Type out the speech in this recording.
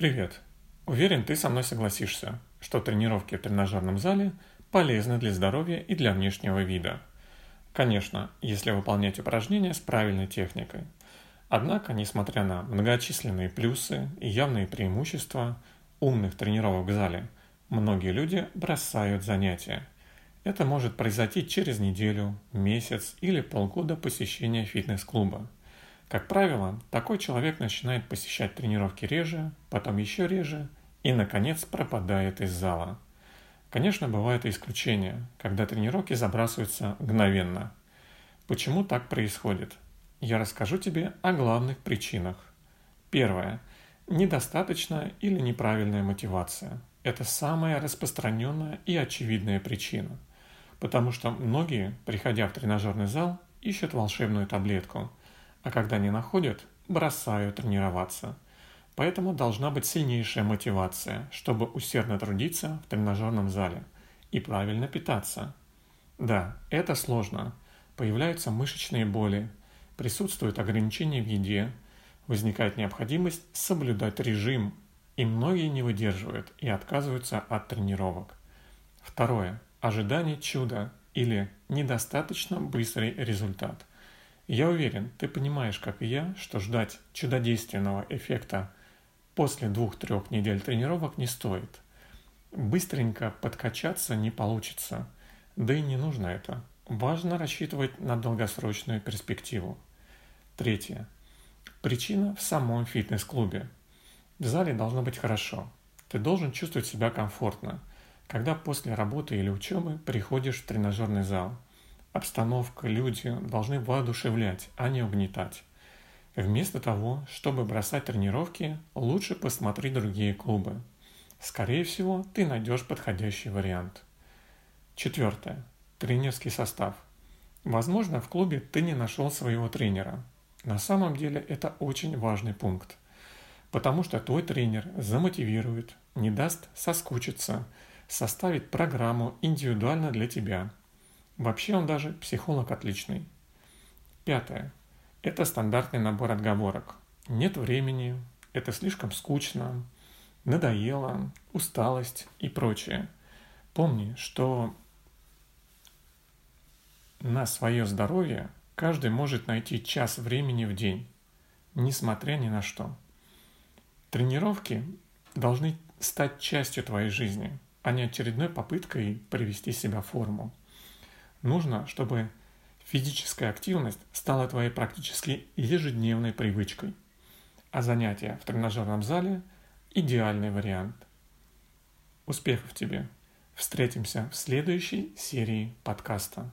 Привет! Уверен, ты со мной согласишься, что тренировки в тренажерном зале полезны для здоровья и для внешнего вида. Конечно, если выполнять упражнения с правильной техникой. Однако, несмотря на многочисленные плюсы и явные преимущества умных тренировок в зале, многие люди бросают занятия. Это может произойти через неделю, месяц или полгода посещения фитнес-клуба – как правило, такой человек начинает посещать тренировки реже, потом еще реже и, наконец, пропадает из зала. Конечно, бывают и исключения, когда тренировки забрасываются мгновенно. Почему так происходит? Я расскажу тебе о главных причинах. Первое. Недостаточная или неправильная мотивация. Это самая распространенная и очевидная причина. Потому что многие, приходя в тренажерный зал, ищут волшебную таблетку – а когда не находят, бросают тренироваться. Поэтому должна быть сильнейшая мотивация, чтобы усердно трудиться в тренажерном зале и правильно питаться. Да, это сложно. Появляются мышечные боли, присутствуют ограничения в еде, возникает необходимость соблюдать режим, и многие не выдерживают и отказываются от тренировок. Второе. Ожидание чуда или недостаточно быстрый результат. Я уверен, ты понимаешь, как и я, что ждать чудодейственного эффекта после двух-трех недель тренировок не стоит. Быстренько подкачаться не получится, да и не нужно это. Важно рассчитывать на долгосрочную перспективу. Третье. Причина в самом фитнес-клубе. В зале должно быть хорошо. Ты должен чувствовать себя комфортно, когда после работы или учебы приходишь в тренажерный зал – Обстановка, люди должны воодушевлять, а не угнетать. Вместо того, чтобы бросать тренировки, лучше посмотри другие клубы. Скорее всего, ты найдешь подходящий вариант. Четвертое. Тренерский состав. Возможно, в клубе ты не нашел своего тренера. На самом деле это очень важный пункт. Потому что твой тренер замотивирует, не даст соскучиться, составит программу индивидуально для тебя – Вообще он даже психолог отличный. Пятое. Это стандартный набор отговорок. Нет времени, это слишком скучно, надоело, усталость и прочее. Помни, что на свое здоровье каждый может найти час времени в день, несмотря ни на что. Тренировки должны стать частью твоей жизни, а не очередной попыткой привести себя в форму. Нужно, чтобы физическая активность стала твоей практически ежедневной привычкой, а занятия в тренажерном зале – идеальный вариант. Успехов тебе! Встретимся в следующей серии подкаста.